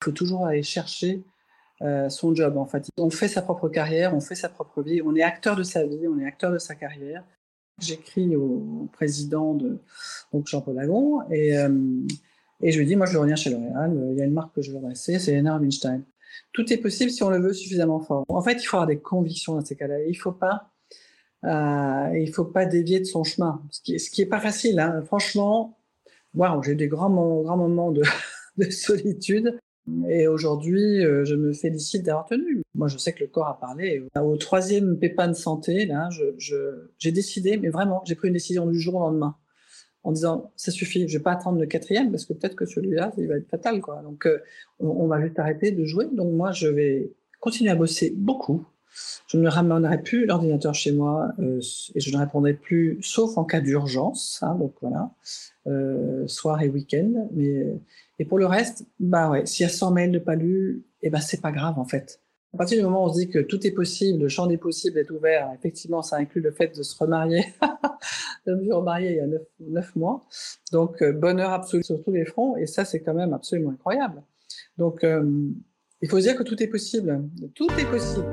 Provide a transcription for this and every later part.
Il faut toujours aller chercher euh, son job en fait. On fait sa propre carrière, on fait sa propre vie, on est acteur de sa vie, on est acteur de sa carrière. J'écris au, président de Jean-Paul Agon et, euh, et je lui dis moi je revenir chez L'Oréal, il y a une marque que je veux adresser, c'est Lena Rubinstein. Tout est possible si on le veut suffisamment fort. En fait, il faut avoir des convictions dans ces cas-là. Il faut pas euh, faut pas dévier de son chemin, ce qui, ce qui est pas facile. Hein. Franchement, waouh, j'ai eu des grands, moments de solitude et aujourd'hui, euh, je me félicite d'avoir tenu. Moi, je sais que le corps a parlé. Au troisième pépin de santé, j'ai décidé, mais vraiment, j'ai pris une décision du jour au lendemain, en disant, ça suffit, je vais pas attendre le quatrième, parce que peut-être que celui-là, il va être fatal. Donc, euh, on, va juste arrêter de jouer. Donc, moi, je vais continuer à bosser beaucoup. Je ne ramènerai plus l'ordinateur chez moi euh, et je ne répondrai plus, sauf en cas d'urgence. Hein, donc voilà, soir et week-end. Mais et pour le reste, bah ouais, s'il y a 100 mails de pas lus, eh ben c'est pas grave en fait. À partir du moment où on se dit que tout est possible, le champ des possibles est ouvert, effectivement, ça inclut le fait de se remarier. je me suis il y a 9, mois. Donc, euh, bonheur absolu sur tous les fronts. Et ça, c'est quand même absolument incroyable. Donc, euh, il faut se dire que. Tout est possible. Tout est possible.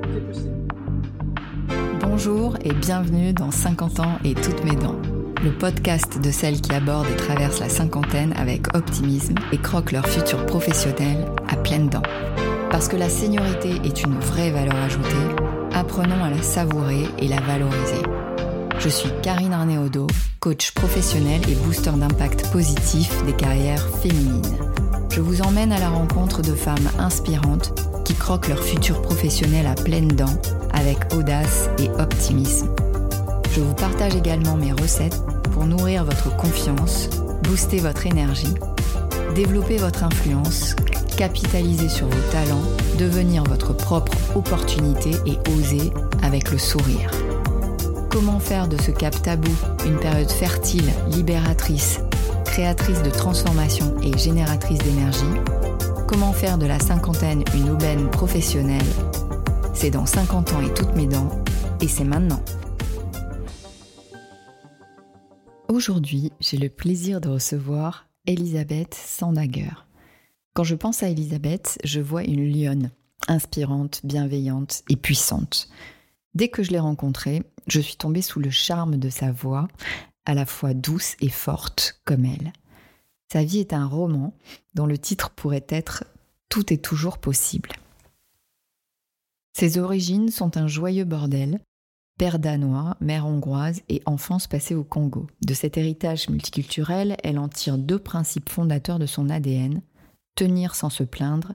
Bonjour et bienvenue dans 50 ans et toutes mes dents le podcast de celles qui abordent et traversent la cinquantaine avec optimisme et croquent leur futur professionnel à pleines dents. Parce que la seniorité est une vraie valeur ajoutée, apprenons à la savourer et la valoriser. Je suis Karine Arnéodo, coach professionnel et booster d'impact positif des carrières féminines. Je vous emmène à la rencontre de femmes inspirantes qui croquent leur futur professionnel à pleines dents avec audace et optimisme je vous partage également mes recettes pour nourrir votre confiance, booster votre énergie, développer votre influence, capitaliser sur vos talents, devenir votre propre opportunité et oser avec le sourire. Comment faire de ce cap tabou une période fertile, libératrice, créatrice de transformation et génératrice d'énergie? Comment faire de la cinquantaine une aubaine professionnelle? C'est dans 50 ans et toutes mes dents, et c'est maintenant. Aujourd'hui, j'ai le plaisir de recevoir Elisabeth Sandager. Quand je pense à Elisabeth, je vois une lionne, inspirante, bienveillante et puissante. Dès que je l'ai rencontrée, je suis tombée sous le charme de sa voix, à la fois douce et forte comme elle. Sa vie est un roman dont le titre pourrait être Tout est toujours possible. Ses origines sont un joyeux bordel, père danois, mère hongroise et enfance passée au Congo. De cet héritage multiculturel, elle en tire deux principes fondateurs de son ADN tenir sans se plaindre,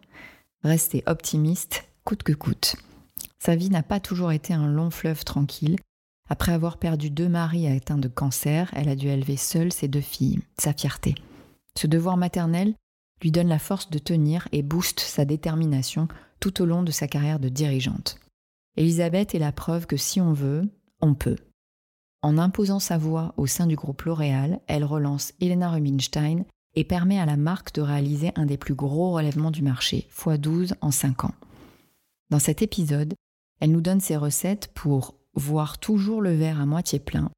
rester optimiste coûte que coûte. Sa vie n'a pas toujours été un long fleuve tranquille. Après avoir perdu deux maris atteints de cancer, elle a dû élever seule ses deux filles, sa fierté. Ce devoir maternel lui donne la force de tenir et booste sa détermination tout au long de sa carrière de dirigeante. Elisabeth est la preuve que si on veut, on peut. En imposant sa voix au sein du groupe L'Oréal, elle relance Elena Rubinstein et permet à la marque de réaliser un des plus gros relèvements du marché, x12 en 5 ans. Dans cet épisode, elle nous donne ses recettes pour voir toujours le verre à moitié plein,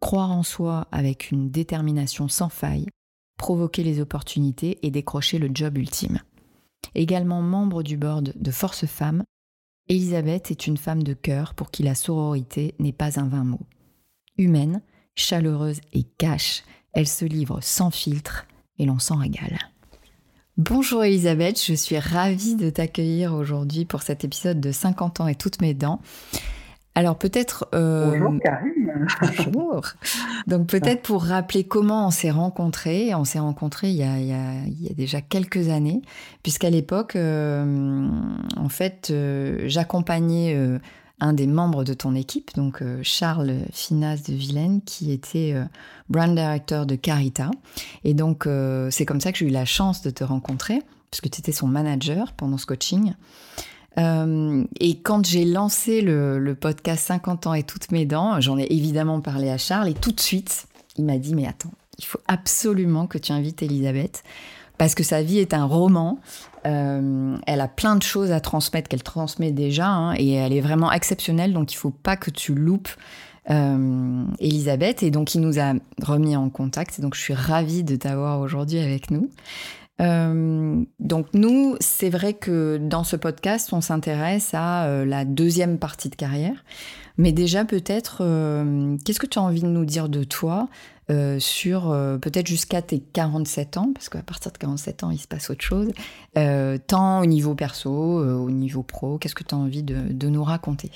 croire en soi avec une détermination sans faille, provoquer les opportunités et décrocher le job ultime. Également membre du board de Force Femmes, Elisabeth est une femme de cœur pour qui la sororité n'est pas un vain mot. Humaine, chaleureuse et cash, elle se livre sans filtre et l'on s'en régale. Bonjour Elisabeth, je suis ravie de t'accueillir aujourd'hui pour cet épisode de 50 ans et toutes mes dents. Alors peut-être... Euh, bonjour Karine. Bonjour. Donc peut-être pour rappeler comment on s'est rencontrés. On s'est rencontrés il y, a, il, y a, déjà quelques années, puisqu'à l'époque, euh, en fait, euh, j'accompagnais un des membres de ton équipe, donc Charles Finas de Vilaine, qui était brand director de Carita. Et donc c'est comme ça que j'ai eu la chance de te rencontrer, puisque tu étais son manager pendant ce coaching. Euh, et quand j'ai lancé le, podcast 50 ans et toutes mes dents, j'en ai évidemment parlé à Charles et tout de suite, il m'a dit mais attends, il faut absolument que tu invites Elisabeth parce que sa vie est un roman. Euh, elle a plein de choses à transmettre qu'elle transmet déjà hein, et elle est vraiment exceptionnelle donc il faut pas que tu loupes euh, Elisabeth et donc il nous a remis en contact donc je suis ravie de t'avoir aujourd'hui avec nous. Donc nous, c'est vrai que dans ce podcast, on s'intéresse à la deuxième partie de carrière. Mais déjà, peut-être, qu'est-ce que tu as envie de nous dire de toi euh, sur euh, peut-être jusqu'à tes 47 ans, parce qu'à partir de 47 ans, il se passe autre chose, euh, tant au niveau perso, au niveau pro, qu'est-ce que tu as envie de, nous raconter?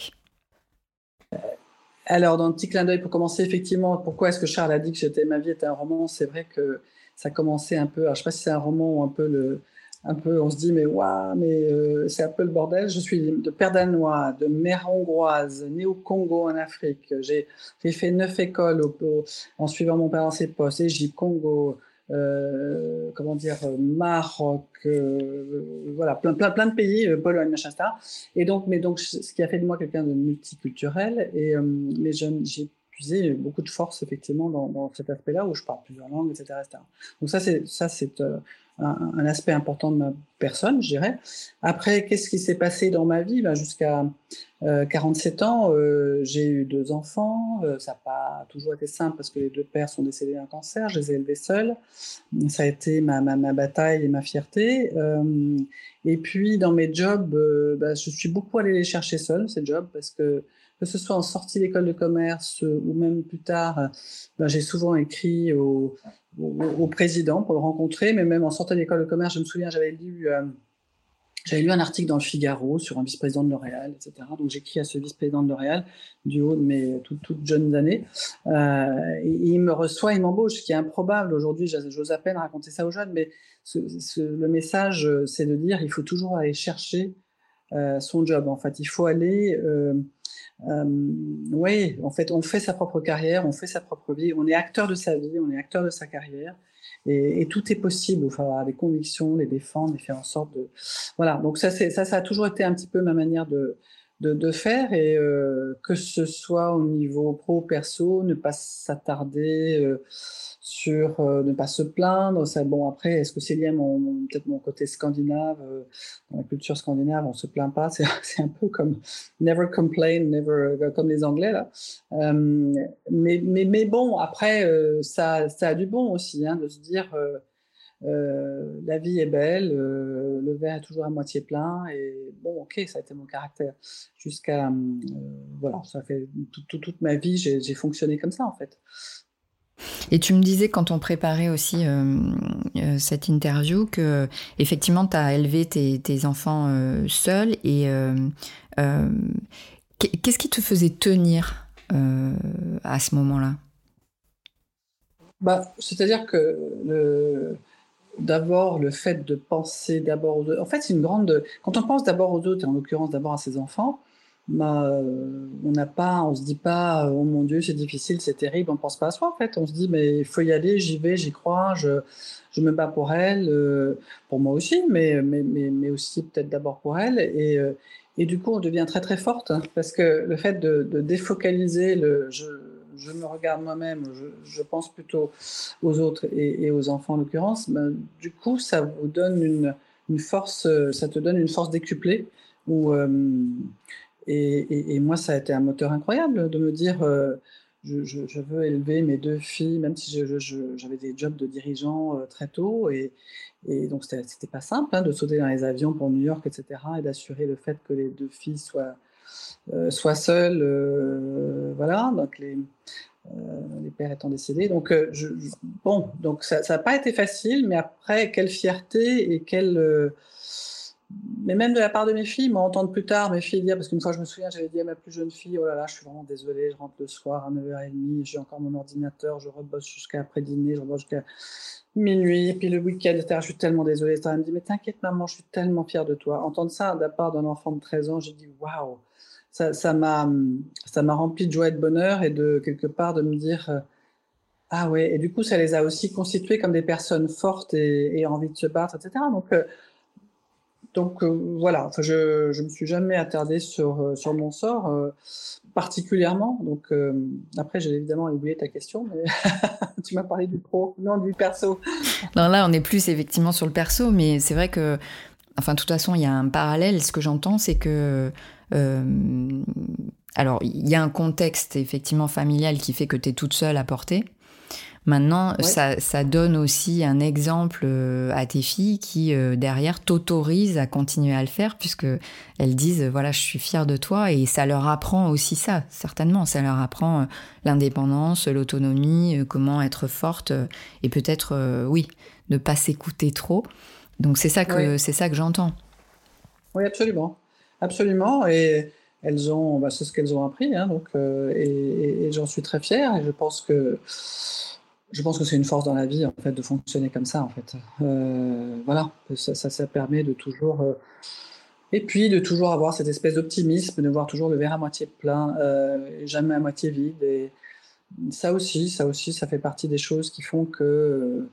Alors, dans un petit clin d'œil pour commencer, effectivement, pourquoi est-ce que Charles a dit que ma vie était un roman? C'est vrai que ça commençait un peu, je ne sais pas si c'est un roman ou un peu le, un peu, on se dit, mais waouh, mais euh, c'est un peu le bordel. Je suis de père danois, de mère hongroise, née au Congo en Afrique. J'ai fait neuf écoles en suivant mon père dans ses postes, Égypte, Congo, euh, comment dire, Maroc, euh, voilà, plein, plein, plein de pays, Pologne, machin, etc. Et donc, mais donc, ce qui a fait de moi quelqu'un de multiculturel, et, mais j'ai puisé beaucoup de force effectivement dans, cet aspect-là où je parle plusieurs langues, etc. etc. Donc ça, c'est ça, c'est un, aspect important de ma personne, je dirais. Après, qu'est-ce qui s'est passé dans ma vie? Ben, Jusqu'à 47 euh, ans, euh, j'ai eu deux enfants. Euh, ça n'a pas toujours été simple parce que les deux pères sont décédés d'un cancer. Je les ai élevés seuls. Ça a été ma, bataille et ma fierté. et puis, dans mes jobs, ben, je suis beaucoup allée les chercher seule, ces jobs, parce que que ce soit en sortie d'école de commerce ou même plus tard, ben, j'ai souvent écrit au, président pour le rencontrer, mais même en sortant d'école de commerce, je me souviens, j'avais lu, euh, j'avais lu un article dans le Figaro sur un vice-président de L'Oréal, etc. Donc j'écris à ce vice-président de L'Oréal du haut de mes toutes, jeunes années. Euh, il me reçoit, il m'embauche, ce qui est improbable aujourd'hui. J'ose à peine raconter ça aux jeunes, mais le message, c'est de dire il faut toujours aller chercher euh, son job. En fait, il faut aller euh, oui, en fait, on fait sa propre carrière, on fait sa propre vie, on est acteur de sa vie, on est acteur de sa carrière. Et, tout est possible. Il faut avoir des convictions, les défendre, et faire en sorte de. Voilà. Donc ça, ça, ça a toujours été un petit peu ma manière de, de, faire et euh, que ce soit au niveau pro perso, ne pas s'attarder. Euh, sur euh, ne pas se plaindre. Ça, bon, après, est-ce que c'est lié à mon, peut-être mon côté scandinave euh, Dans la culture scandinave, on se plaint pas? C'est un peu comme never complain, never, euh, comme les Anglais là. mais, bon, après, ça, ça a du bon aussi, hein, de se dire. la vie est belle, le verre est toujours à moitié plein, et bon, ok, ça a été mon caractère. Jusqu'à, voilà, ça fait toute ma vie, j'ai fonctionné comme ça en fait. Et tu me disais quand on préparait aussi euh, euh, cette interview que effectivement tu as élevé tes, enfants euh, seuls et qu'est-ce qui te faisait tenir à ce moment-là? Bah, C'est-à-dire que d'abord le fait de penser d'abord aux autres, en fait c'est une grande... Quand on pense d'abord aux autres et en l'occurrence d'abord à ses enfants, bah, euh, on n'a pas, on se dit pas, oh mon Dieu, c'est difficile, c'est terrible, on pense pas à soi en fait. On se dit, mais il faut y aller, j'y vais, j'y crois, je, je me bats pour elle, euh, pour moi aussi, mais, mais, mais, mais aussi peut-être d'abord pour elle. Et, euh, et du coup, on devient très très forte hein, parce que le fait de, de défocaliser le, je, me regarde moi-même, je, pense plutôt aux autres et, aux enfants en l'occurrence, ben, du coup, ça vous donne une, une force, ça te donne une force décuplée où et, moi, ça a été un moteur incroyable de me dire, euh, je, veux élever mes deux filles, même si j'avais des jobs de dirigeant euh, très tôt. Et, et donc, c'était pas simple hein, de sauter dans les avions pour New York, etc. Et d'assurer le fait que les deux filles soient, euh, seules. voilà, donc les, pères étant décédés. Donc, bon, donc ça n'a pas été facile, mais après, quelle fierté et quelle mais même de la part de mes filles, m'entendre plus tard, mes filles dire, parce qu'une fois je me souviens, j'avais dit à ma plus jeune fille, oh là là, je suis vraiment désolée, je rentre le soir à 9h30, j'ai encore mon ordinateur, je rebosse jusqu'à après dîner, je rebosse jusqu'à minuit, puis le week-end, etc. Je suis tellement désolée. Elle me dit, mais t'inquiète maman, je suis tellement fière de toi. Entendre ça de la part d'un enfant de 13 ans, j'ai dit, waouh, ça m'a ça m'a rempli de joie et de bonheur et de quelque part de me dire, euh, ah ouais, et du coup, ça les a aussi constituées comme des personnes fortes et, et envie de se battre, etc. Donc, euh, donc euh, voilà, je ne me suis jamais attardée sur, euh, sur mon sort euh, particulièrement. Donc après, j'ai évidemment oublié ta question, mais tu m'as parlé du pro, non du perso. non, là, on est plus effectivement sur le perso, mais c'est vrai que, enfin, de toute façon, il y a un parallèle. Ce que j'entends, c'est que alors, il y a un contexte effectivement familial qui fait que tu es toute seule à porter. Maintenant, ça, ça, donne aussi un exemple euh, à tes filles qui, euh, derrière, t'autorisent à continuer à le faire puisque elles disent, voilà, je suis fière de toi et ça leur apprend aussi ça, certainement. Ça leur apprend euh, l'indépendance, l'autonomie, comment être forte et peut-être, oui, ne pas s'écouter trop. Donc c'est ça que, c'est ça que j'entends. Oui, absolument. Absolument. Et elles ont, bah, c'est ce qu'elles ont appris. Hein, donc, et, et j'en suis très fière et je pense que je pense que c'est une force dans la vie en fait de fonctionner comme ça en fait. Euh, voilà, ça, ça, permet de toujours euh, et puis de toujours avoir cette espèce d'optimisme, de voir toujours le verre à moitié plein, euh, jamais à moitié vide. Et ça aussi, ça aussi, ça fait partie des choses qui font que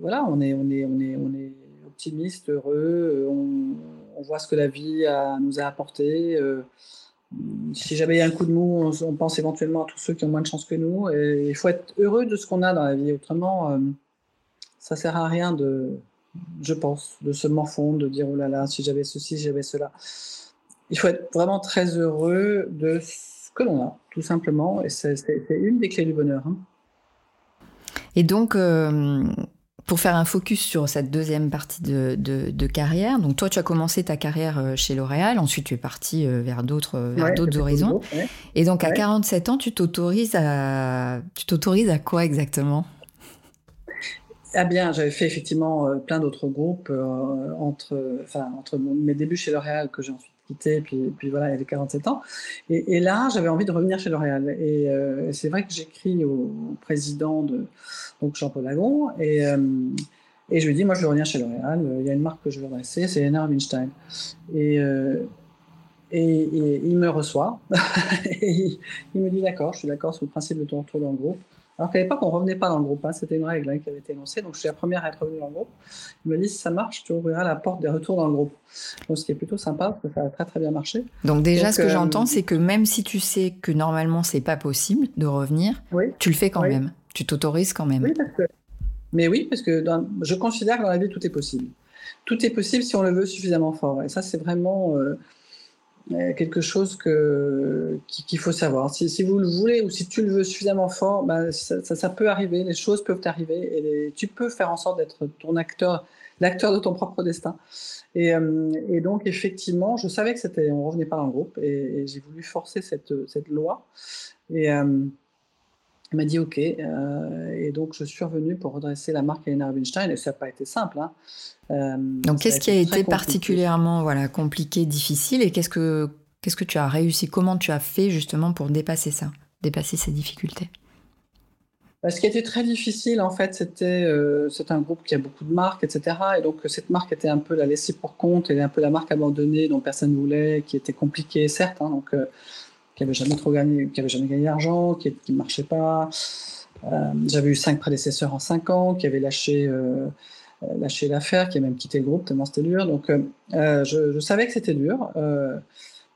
voilà, on est, on est, on est, on est optimiste, heureux, on, voit ce que la vie nous a apporté si jamais il y a un coup de mou, on, pense éventuellement à tous ceux qui ont moins de chance que nous. Et il faut être heureux de ce qu'on a dans la vie. Autrement, euh, ça sert à rien de, je pense, de se morfondre, de dire oh là là, si j'avais ceci, si j'avais cela. Il faut être vraiment très heureux de ce que l'on a, tout simplement. Et c'est une des clés du bonheur. Hein. Et donc, euh, pour faire un focus sur cette deuxième partie de, carrière, donc toi, tu as commencé ta carrière euh, chez L'Oréal, ensuite tu es parti euh, vers d'autres d'autres horizons. Et donc à 47 ans, tu t'autorises à tu t'autorises à quoi exactement? Ah bien, j'avais fait effectivement euh, plein d'autres groupes entre, enfin, entre mes débuts chez L'Oréal que j'ai ensuite quitté, puis, voilà, il avait 47 ans. Et, là, j'avais envie de revenir chez L'Oréal. Et c'est vrai que j'écris au président de, donc Jean-Paul Lagon, et, euh, et je lui dis, moi je veux revenir chez L'Oréal, il y a une marque que je veux adresser, c'est Lena Rubinstein. Euh, et, il me reçoit, et il, me dit, d'accord, je suis d'accord sur le principe de ton retour dans le groupe. Alors qu'à l'époque, on ne revenait pas dans le groupe, hein, c'était une règle hein, qui avait été énoncée, donc je suis la première à être revenue dans le groupe. Il me dit, si ça marche, tu ouvriras la porte des retours dans le groupe. Donc, ce qui est plutôt sympa, parce que ça a très très bien marché. Donc déjà, ce que euh, j'entends, c'est que même si tu sais que normalement, c'est pas possible de revenir, tu le fais quand même. Tu t'autorises quand même. Oui, parce que... Mais oui, parce que je considère que dans la vie, tout est possible. Tout est possible si on le veut suffisamment fort. Et ça, c'est vraiment euh, quelque chose que, qu'il faut savoir. Si, vous le voulez ou si tu le veux suffisamment fort, ben, ça, peut arriver, les choses peuvent arriver et tu peux faire en sorte d'être ton acteur, l'acteur de ton propre destin. Et, euh, et, donc, effectivement, je savais que c'était, on revenait pas le groupe et, j'ai voulu forcer cette, cette loi. Et, il m'a dit OK. Euh, et donc, je suis revenu pour redresser la marque Elena Rubinstein. Et ça n'a pas été simple. Hein. Euh, donc, qu'est-ce qui a été particulièrement voilà, compliqué, difficile Et qu'est-ce que, qu'est-ce que tu as réussi Comment tu as fait justement pour dépasser ça, dépasser ces difficultés? Bah, ce qui a été très difficile, en fait, c'était euh, c'est un groupe qui a beaucoup de marques, etc. Et donc, cette marque était un peu la laissée pour compte, et un peu la marque abandonnée dont personne ne voulait, qui était compliquée, certes. Hein, donc, qui avait jamais trop gagné, qui jamais gagné d'argent, qui ne marchait pas. Euh, j'avais eu cinq prédécesseurs en cinq ans qui avaient lâché, euh, lâché l'affaire, qui avaient même quitté le groupe tellement c'était dur. Donc, euh, je, savais que c'était dur,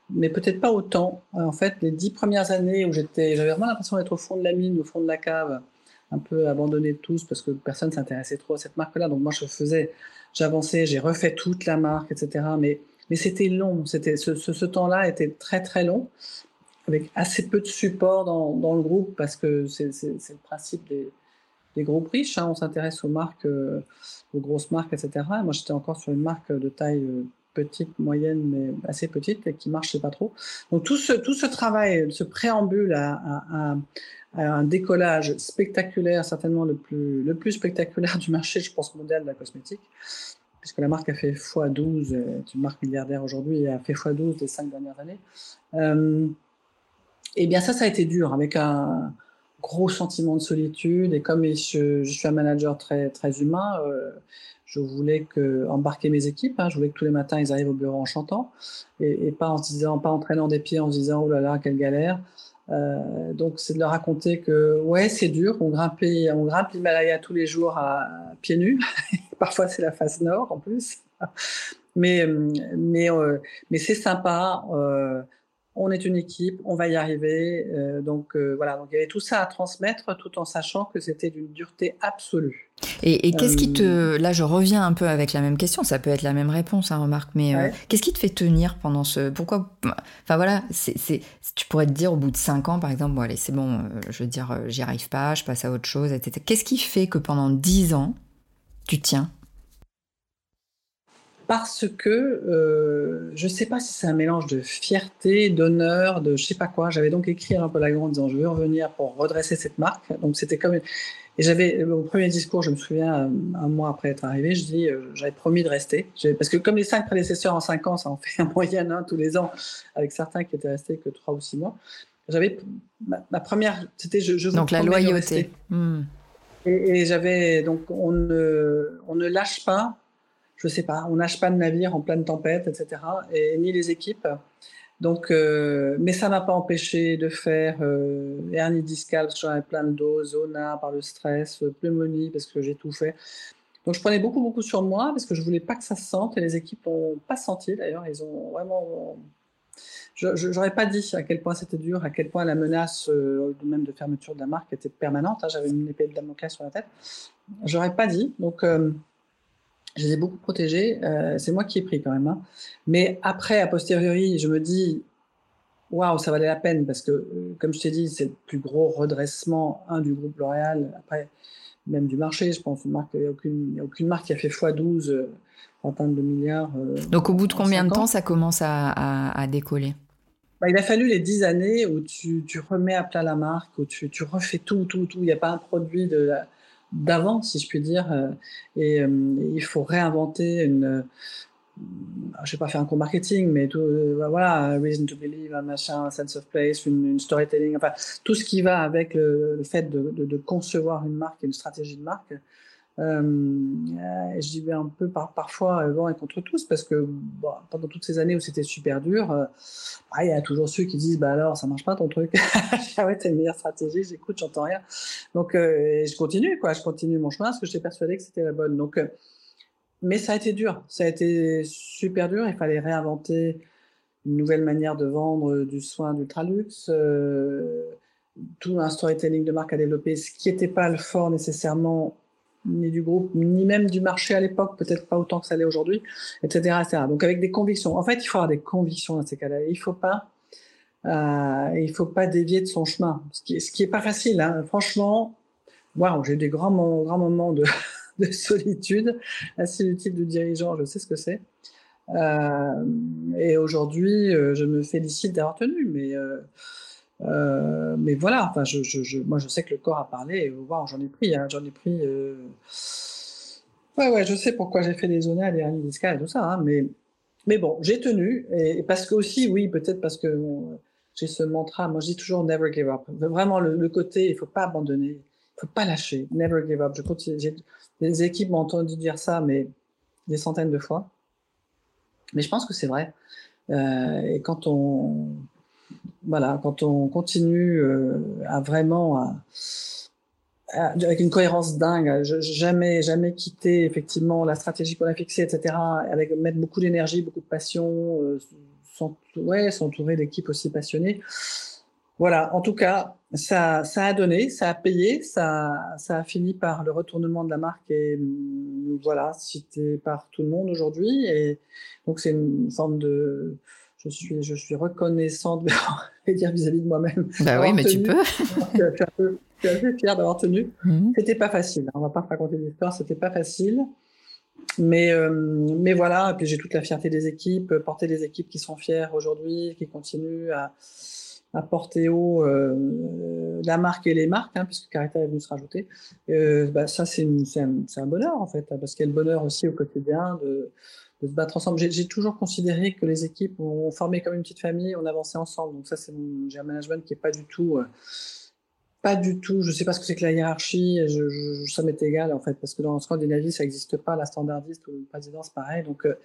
mais peut-être pas autant. En fait, les dix premières années où j'étais, j'avais vraiment l'impression d'être au fond de la mine, au fond de la cave, un peu abandonné de tous parce que personne s'intéressait trop à cette marque-là. Donc moi, je faisais, j'avançais, j'ai refait toute la marque, etc. Mais mais c'était long. C'était ce temps-là était très très long avec assez peu de support dans, dans le groupe parce que c'est le principe des, des, groupes riches. Hein. On s'intéresse aux marques, euh, aux grosses marques, etc. moi, j'étais encore sur une marque de taille euh, petite, moyenne, mais assez petite et qui marchait pas trop. Donc tout ce, tout ce travail, ce préambule à, un décollage spectaculaire, certainement le plus, le plus spectaculaire du marché, je pense, mondial de la cosmétique, puisque la marque a fait x12, c'est une marque milliardaire aujourd'hui a fait x12 les cinq dernières années. Euh, et eh bien ça, ça a été dur, avec un gros sentiment de solitude. Et comme je, suis un manager très, très humain, euh, je voulais que, embarquer mes équipes. Hein, je voulais que tous les matins, ils arrivent au bureau en chantant. Et, pas en se disant, pas en traînant des pieds, en se disant, oh là là, quelle galère. Euh, donc, c'est de leur raconter que, ouais, c'est dur. On grimpe, on l'Himalaya tous les jours à, pieds nus. Parfois, c'est la face nord, en plus. mais, mais, euh, mais c'est sympa on est une équipe, on va y arriver. Euh, donc euh, voilà, donc il y avait tout ça à transmettre tout en sachant que c'était d'une dureté absolue. Et, qu'est-ce qui te... Euh, là, je reviens un peu avec la même question, ça peut être la même réponse, hein, remarque, mais qu'est-ce qui te fait tenir pendant ce... Pourquoi... Enfin voilà, c'est, tu pourrais te dire au bout de cinq ans, par exemple, bon allez, c'est bon, je veux dire, j'y arrive pas, je passe à autre chose, etc. Qu'est-ce qui fait que pendant dix ans, tu tiens? Parce que euh, je ne sais pas si c'est un mélange de fierté, d'honneur, de je sais pas quoi. J'avais donc écrit un peu la grande en disant je veux revenir pour redresser cette marque. Donc c'était comme et j'avais au premier discours, je me souviens un mois après être arrivé, je dis euh, j'avais promis de rester parce que comme les cinq prédécesseurs en cinq ans, ça en fait en moyenne un tous les ans, avec certains qui étaient restés que trois ou six mois. J'avais ma, première, c'était je, je donc la loyauté. Hmm. Et, et j'avais donc on ne on ne lâche pas je sais pas, on nage pas de navire en pleine tempête, etc. Et ni les équipes. Donc, euh, mais ça m'a pas empêché de faire euh, hernie discale, j'en plein de dos, zona par le stress, pneumonie parce que j'ai tout fait. Donc je prenais beaucoup beaucoup sur moi parce que je voulais pas que ça se sente et les équipes n'ont pas senti d'ailleurs. Ils ont vraiment. Je n'aurais pas dit à quel point c'était dur, à quel point la menace euh, même de fermeture de la marque était permanente. Hein. J'avais une épée de Damoclès sur la tête. J'aurais pas dit. Donc euh, je les ai beaucoup protégés. Euh, c'est moi qui ai pris quand même. Hein. Mais après, a posteriori, je me dis, waouh, ça valait la peine parce que, euh, comme je t'ai dit, c'est le plus gros redressement, un, du groupe L'Oréal, après, même du marché. Je pense qu'il n'y a, aucune, marque qui a fait x12 euh, atteindre de milliards. Euh, Donc, au bout de combien de temps ça commence à, à, décoller? Bah, il a fallu les 10 années où tu, tu, remets à plat la marque, où tu, tu refais tout, tout, tout. Il n'y a pas un produit de la, d'avant, si je puis dire. Euh, et euh, il faut réinventer une. Euh, je sais pas faire un cours marketing, mais tout, voilà, reason to believe, un machin, sense of place, une, storytelling, enfin tout ce qui va avec le, fait de, de, concevoir une marque et une stratégie de marque. Euh, je dis un peu par, parfois vent et contre tous parce que pendant toutes ces années où c'était super dur, bah, il y a toujours ceux qui disent bah alors ça marche pas ton truc. ah ouais, t'as une meilleure stratégie, j'écoute, j'entends rien. Donc euh, je continue quoi, je continue mon chemin parce que j'étais persuadé que c'était la bonne. Donc, euh, mais ça a été dur, ça a été super dur. Il fallait réinventer une nouvelle manière de vendre du soin d'ultraluxe. Euh, tout un storytelling de marque à développer, ce qui n'était pas le fort nécessairement ni du groupe, ni même du marché à l'époque, peut-être pas autant que ça l'est aujourd'hui, etc., etc. Donc avec des convictions. En fait, il faut avoir des convictions dans ces cas-là. Il faut pas, euh, il faut pas dévier de son chemin, ce qui, ce qui est pas facile. Hein. Franchement, waouh, j'ai eu des grands, grands moments de, de solitude. La solitude de dirigeant, je sais ce que c'est. Euh, et aujourd'hui, euh, je me félicite d'avoir tenu, mais euh, euh, mais voilà, enfin, moi je sais que le corps a parlé, et j'en ai pris, hein, j'en ai pris. Euh... Ouais, ouais, je sais pourquoi j'ai fait des zones, des hernies discales et tout ça, hein, mais, mais bon, j'ai tenu, et, parce que aussi, oui, peut-être parce que j'ai ce mantra, moi je dis toujours never give up. Vraiment, le, côté, il faut pas abandonner, il faut pas lâcher, never give up. Je continue, les équipes m'ont entendu dire ça, mais des centaines de fois. Mais je pense que c'est vrai. Euh, et quand on, voilà, quand on continue euh, à vraiment, avec une cohérence dingue, jamais, jamais quitter effectivement la stratégie qu'on a fixée, etc., avec mettre beaucoup d'énergie, beaucoup de passion, euh, s'entourer d'équipes aussi passionnées. Voilà, en tout cas, ça, ça a donné, ça a payé, ça, ça a fini par le retournement de la marque et voilà, cité par tout le monde aujourd'hui. Et donc, c'est une forme de, je suis, je suis reconnaissante, dire vis-à-vis de moi-même. Bah oui, mais tu peux. je, suis assez fière d'avoir tenu. Mhm. C'était pas facile. Hein. On va pas raconter l'histoire, c'était pas facile. Mais, euh, mais voilà, et puis j'ai toute la fierté des équipes, porter des équipes qui sont fières aujourd'hui, qui continuent à, à porter haut euh, la marque et les marques, hein, puisque Carita est venue se rajouter. Euh, bah, ça, c'est un, un, bonheur, en fait, parce qu'il y a le bonheur aussi au quotidien de, de se battre ensemble. J'ai toujours considéré que les équipes ont formé comme une petite famille, on avançait ensemble. Donc ça, c'est j'ai un management qui est pas du tout, euh, pas du tout. Je sais pas ce que c'est que la hiérarchie. Je, ça m'est égal en fait, parce que dans Scandinavie, ça n'existe pas. La standardiste ou le président, c'est pareil. Donc euh,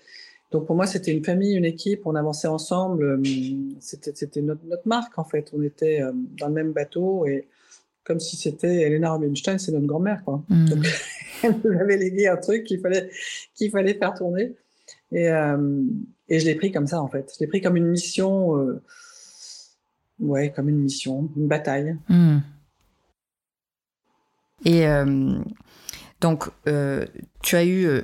donc pour moi, c'était une famille, une équipe. On avançait ensemble. Euh, c'était c'était notre, notre marque en fait. On était dans le même bateau et comme si c'était Elena Rubinstein, c'est notre grand-mère quoi. Mmh. Donc elle nous avait légué un truc qu'il fallait qu'il fallait faire tourner. Et, euh, et je l'ai pris comme ça, en fait. Je l'ai pris comme une mission. Euh, ouais, comme une mission, une bataille. Hmm. Et donc, tu as eu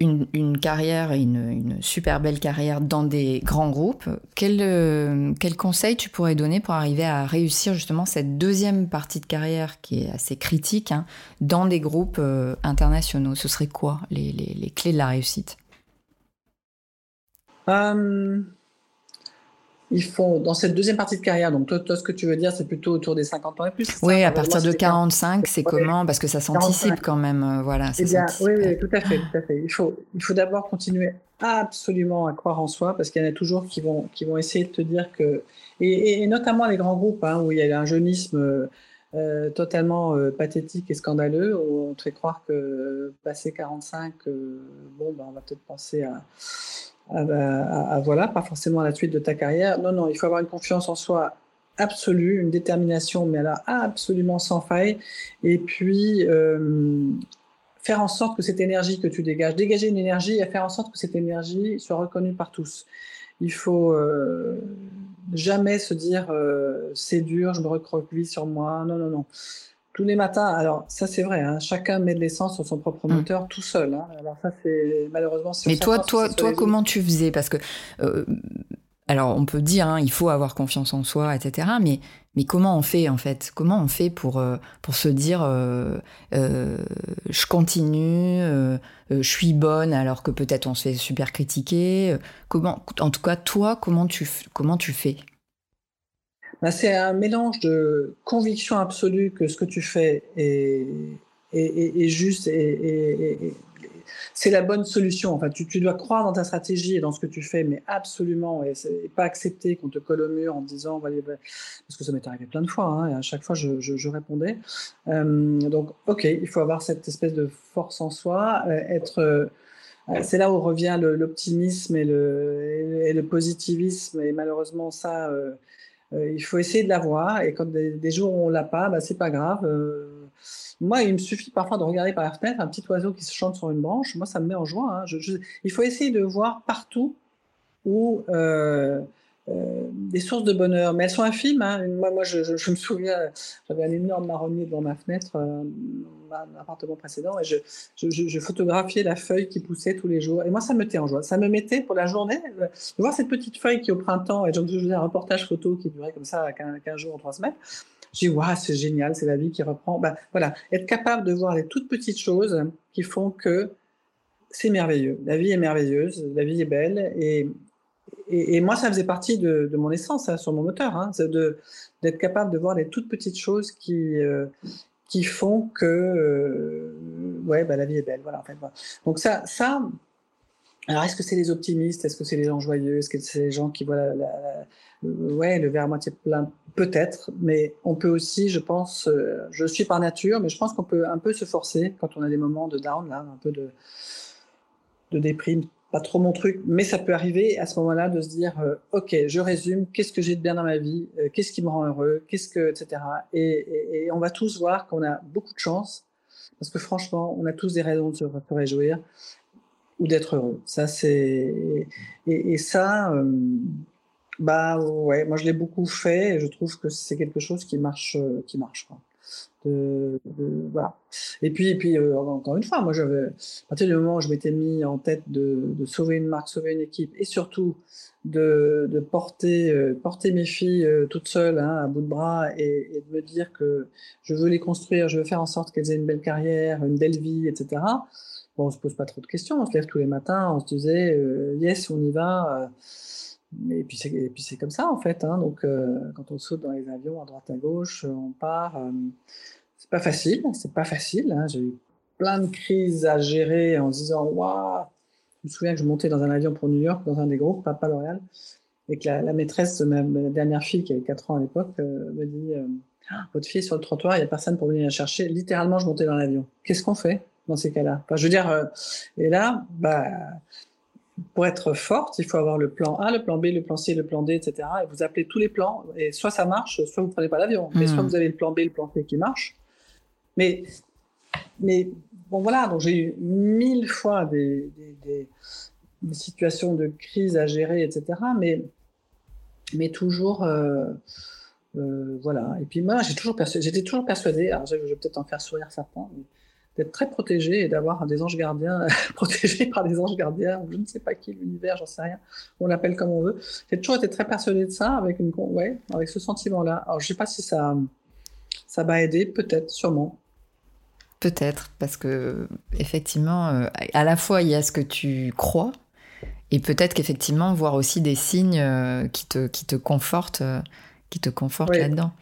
une, carrière, une, une, super belle carrière dans des grands groupes. Quel, euh, quel conseil tu pourrais donner pour arriver à réussir justement cette deuxième partie de carrière qui est assez critique hein, dans des groupes euh, internationaux? Ce serait quoi les, les, les, clés de la réussite? Euh, il faut, dans cette deuxième partie de carrière, donc toi, ce que tu veux dire, c'est plutôt autour des 50 ans et plus Oui, à partir de 45, c'est comment? Parce que ça s'anticipe quand même. Euh, voilà, eh bien, oui, oui, tout à fait. Tout à fait. Il faut, il faut d'abord continuer absolument à croire en soi, parce qu'il y en a toujours qui vont, qui vont essayer de te dire que. Et, notamment les grands groupes, hein, où il y a un jeunisme. Euh, totalement euh, pathétique et scandaleux, où on te fait croire que passer 45, bon, ben, on va peut-être penser à, à, voilà, pas forcément à la suite de ta carrière. Non, non, il faut avoir une confiance en soi absolue, une détermination, mais là, absolument sans faille. Et puis, euh, faire en sorte que cette énergie que tu dégages, dégager une énergie et faire en sorte que cette énergie soit reconnue par tous. Il faut euh, jamais se dire euh, c'est dur, je me recroqueville sur moi. Non, non, non tous les matins. Alors ça c'est vrai, hein, chacun met de l'essence sur son propre mm. moteur tout seul. Hein. Alors ça c'est malheureusement. Mais toi, toi, toi, comment tu faisais? Parce que euh, alors on peut dire, hein, il faut avoir confiance en soi, etc. Mais mais comment on fait en fait? Comment on fait pour euh, pour se dire euh, je continue, je suis bonne alors que peut-être on se fait super critiquer. Comment, en tout cas toi, comment tu comment tu fais? Bah, c'est un mélange de conviction absolue que ce que tu fais est, est, juste et, c'est la bonne solution. Enfin, tu, tu, dois croire dans ta stratégie et dans ce que tu fais, mais absolument, et, pas accepter qu'on te colle au mur en disant, parce que ça m'est arrivé plein de fois, hein, et à chaque fois je, je, répondais. Euh, donc, ok, il faut avoir cette espèce de force en soi, euh, être euh, c'est là où revient l'optimisme et le, et le, positivisme, et malheureusement, ça, il faut essayer de l'avoir. Et quand des, jours où on l'a pas, bah, c'est pas grave. Euh, moi, il me suffit parfois de regarder par la fenêtre un petit oiseau qui se chante sur une branche. Moi, ça me met en joie. Hein. il faut essayer de voir partout où euh, euh, des sources de bonheur, mais elles sont infimes. Hein. Moi, moi je, me souviens, j'avais un énorme marronnier devant ma fenêtre, euh, mon appartement précédent, et je, je, photographiais la feuille qui poussait tous les jours. Et moi, ça me mettait en joie. Ça me mettait pour la journée euh, de voir cette petite feuille qui, au printemps, et je faisais un reportage photo qui durait comme ça 15, jours ou 3 semaines. J'ai dit, waouh, c'est génial, c'est la vie qui reprend. Ben, voilà, être capable de voir les toutes petites choses qui font que c'est merveilleux. La vie est merveilleuse, la vie est belle, et, et, moi, ça faisait partie de, mon essence hein, sur mon moteur, hein, d'être capable de voir les toutes petites choses qui, euh, qui font que euh, ouais, bah, la vie est belle. Voilà, en fait, Donc ça, alors est-ce que c'est les optimistes Est-ce que c'est les gens joyeux Est-ce que c'est les gens qui voient la, ouais, le verre à moitié plein? Peut-être, mais on peut aussi, je pense, euh, je suis par nature, mais je pense qu'on peut un peu se forcer quand on a des moments de down, là, un peu de, de déprime pas trop mon truc, mais ça peut arriver à ce moment-là de se dire, euh, ok, je résume, qu'est-ce que j'ai de bien dans ma vie, euh, qu'est-ce qui me rend heureux, qu'est-ce que, etc. Et, on va tous voir qu'on a beaucoup de chance, parce que franchement, on a tous des raisons de se, réjouir ou d'être heureux. Ça, c'est et, ça, euh, bah ouais, moi je l'ai beaucoup fait et je trouve que c'est quelque chose qui marche, qui marche. Quoi. Et puis, et puis euh, encore une fois, moi, à partir du moment où je m'étais mis en tête de, sauver une marque, sauver une équipe, et surtout de, porter, euh, porter mes filles euh, toutes seules, hein, à bout de bras, et, et, de me dire que je veux les construire, je veux faire en sorte qu'elles aient une belle carrière, une belle vie, etc. Bon, on se pose pas trop de questions, on se lève tous les matins, on se disait, yes, on y va. Et puis c'est, comme ça en fait. Hein, donc quand on saute dans les avions à droite à gauche, on part c'est pas facile, c'est pas facile. Hein. J'ai eu plein de crises à gérer en se disant waouh. Je me souviens que je montais dans un avion pour New York, dans un des groupes, Papa L'Oréal, et que la, maîtresse de ma, dernière fille, qui avait 4 ans à l'époque, euh, me dit euh, ah, Votre fille est sur le trottoir, il n'y a personne pour venir la chercher. Littéralement, je montais dans l'avion. Qu'est-ce qu'on fait dans ces cas-là? Je veux dire, euh, et là, bah, pour être forte, il faut avoir le plan A, le plan B, le plan C, le plan D, etc. Et vous appelez tous les plans, et soit ça marche, soit vous ne prenez pas l'avion. Mais soit mmh. vous avez le plan B, le plan C qui marche, mais, mais bon, voilà, donc j'ai eu mille fois des, des, des, situations de crise à gérer, etc. Mais, mais toujours, euh, voilà. Et puis moi, toujours j'étais toujours persuadée, alors je vais peut-être en faire sourire certains, d'être très protégé et d'avoir des anges gardiens protégés par des anges gardiens, je ne sais pas qui, l'univers, j'en sais rien, on l'appelle comme on veut. J'ai toujours été très persuadée de ça, avec, une, ouais, avec ce sentiment-là. Alors je ne sais pas si ça, ça va aider, peut-être, sûrement. Peut-être, parce que effectivement, euh, à la fois il y a ce que tu crois, et peut-être qu'effectivement voir aussi des signes euh, qui te qui te confortent, euh, qui te confortent là-dedans.